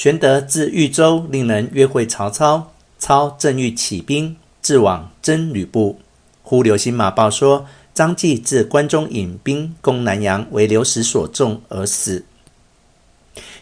玄德自豫州令人约会曹操，操正欲起兵，自往征吕布，忽刘歆马报说张继自关中引兵攻南阳，为刘石所中而死。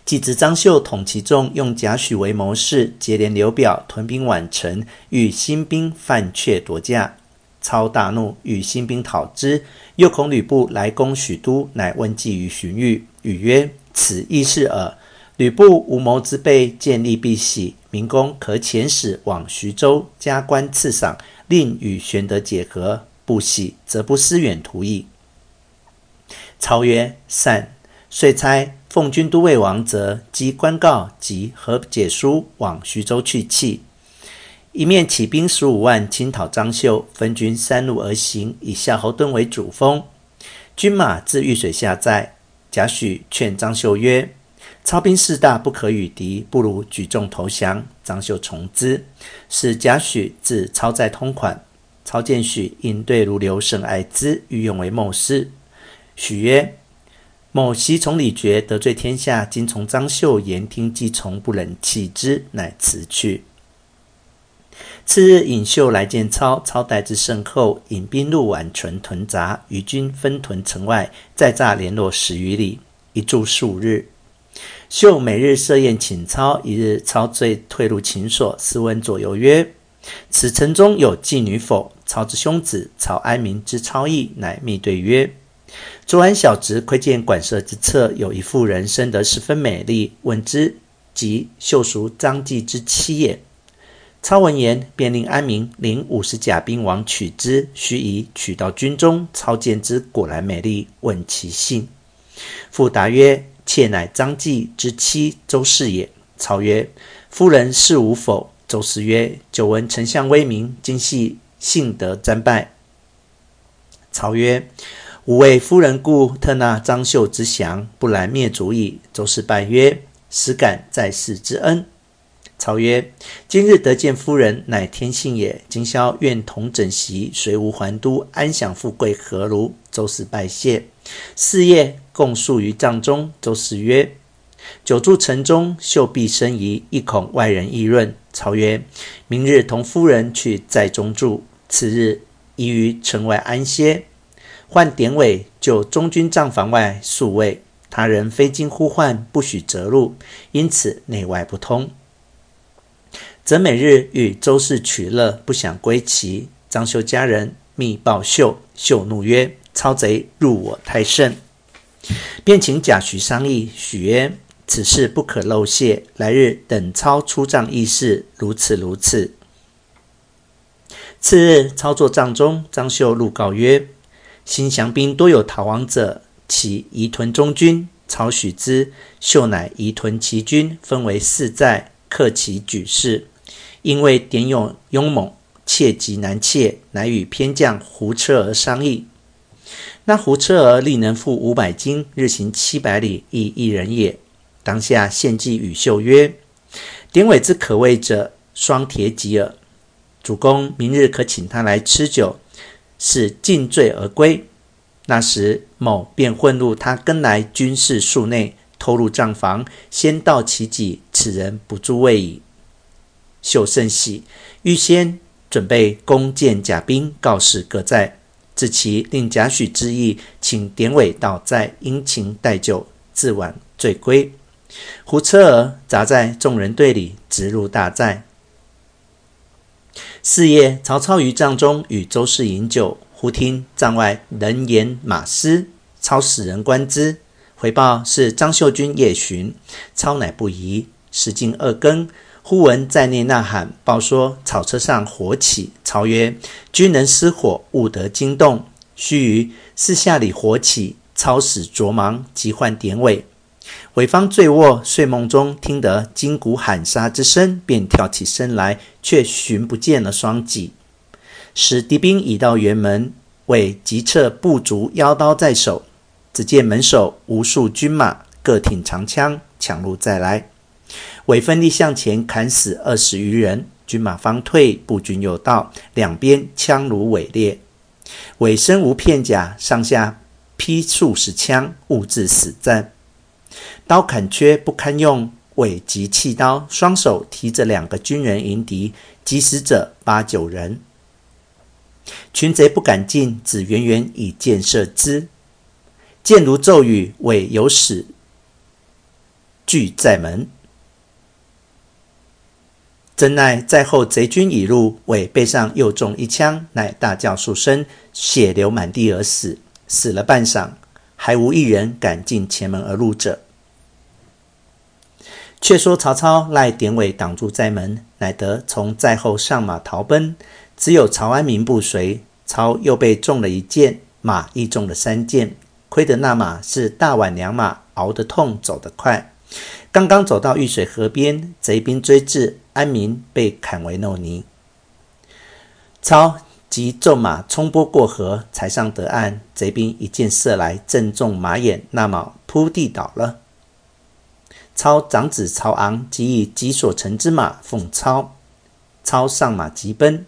继知张绣统其众，用贾诩为谋士，结连刘表，屯兵宛城，欲兴兵犯阙夺驾。操大怒，欲兴兵讨之，又恐吕布来攻许都，乃问计于荀彧，彧曰：“此易事耳。吕布无谋之辈，见利必喜。明公可遣使往徐州，加官赐赏，令与玄德结合。不喜，则不思远图矣。”操曰：“善。”遂差奉军都尉王泽讥官告及和解书往徐州去讫。一面起兵十五万侵讨张绣，分军三路而行，以夏侯惇为主锋。军马至淯水下寨，贾诩劝张绣曰：“操兵势大，不可与敌，不如举众投降。”张绣从之，使贾诩自操寨通款。操见诩应对如流，甚爱之，欲用为谋士。许曰：“某昔从李傕得罪天下，今从张绣言听计从，不忍弃之，乃辞去。”次日，尹秀来见操，操待之甚厚，引兵入宛城屯扎，与军分屯城外，再诈连络十余里，一住数日。秀每日设宴请操，一日操醉退入秦所，试问左右曰：“此城中有妓女否？”操之兄子曹安民知操意，乃密对曰：“昨晚小侄窥见馆舍之侧，有一妇人，生得十分美丽，问之，即秀叔张继之妻也。”操闻言，便令安民领五十甲兵往取之。须臾，取到军中，操见之，果然美丽，问其姓。妇答曰：“妾乃张继之妻周氏也。”曹曰：“夫人是吾否？”周氏曰：“久闻丞相威名，今系幸得瞻拜。”曹曰：“吾为夫人故，特纳张绣之降，不然灭族矣。”周氏拜曰：“实感在世之恩。”曹曰：“今日得见夫人，乃天幸也。今宵愿同枕席，随吾还都，安享富贵，何如？”周氏拜谢。是夜共宿于帐中。周氏曰：“久住城中，绣必生疑，亦恐外人议论。”操曰：“明日同夫人去寨中住。”次日移于城外安歇。唤典韦就中军帐房外宿卫，他人非经呼唤，不许择入，因此内外不通。则每日与周氏取乐，不想归齐。张绣家人密报秀，秀怒曰：“操贼入我太甚！”便请贾诩商议。许曰：“此事不可漏泄，来日等操出帐议事，如此如此。”次日，操坐帐中，张绣入告曰：“新降兵多有逃亡者，其移屯中军。”操许之，绣乃移屯其军，分为四寨，克其举事。因为典勇勇猛，切极难切，乃与偏将胡车儿商议。那胡车儿力能负五百斤，日行七百里，亦一人也。当下献计与秀曰：“典韦之可畏者，双铁戟耳。主公明日可请他来吃酒，使尽醉而归。那时某便混入他跟来军士数内，偷入帐房，先盗其戟，此人不足畏矣。”秀甚喜，预先准备弓箭甲兵，告示各寨。至其，令贾诩之意，请典韦到寨殷勤待酒，自晚醉归。胡车儿杂在众人队里，直入大寨。是夜，曹操于帐中与周氏饮酒，忽听帐外人言马嘶，操使人观之，回报是张绣军夜巡。操乃不疑。时近二更。忽闻寨内呐喊，报说草车上火起。曹曰：“军人失火，勿得惊动。”须臾，四下里火起，操使着忙，急唤典韦。韦方醉卧，睡梦中听得金鼓喊杀之声，便跳起身来，却寻不见了双戟。使敌兵已到辕门，韦急掣步卒腰刀在手，只见门首无数军马，各挺长枪，抢入再来。韦奋力向前砍死二十余人，军马方退，步军又到，两边枪如纬裂。尾身无片甲，上下劈数十枪，兀自死战。刀砍缺不堪用，尾急弃刀，双手提着两个军人迎敌，击死者八九人。群贼不敢近，只远远以箭射之。箭如骤雨，尾有矢拒在门。真奈在后贼军已入，尾背上又中一枪，乃大叫数声，血流满地而死。死了半晌，还无一人敢进前门而入者。却说曹操赖典韦挡住寨门，乃得从寨后上马逃奔。只有曹安民不随，操又被中了一箭，马亦中了三箭。亏得那马是大宛良马，熬得痛，走得快。刚刚走到玉水河边，贼兵追至，安民被砍为肉泥。操即纵马冲波过河，才上得岸。贼兵一箭射来，正中马眼，那马扑地倒了。操长子曹昂即以己所乘之马奉操，操上马急奔，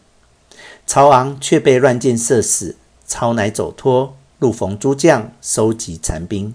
曹昂却被乱箭射死。操乃走脱，路逢诸将，收集残兵。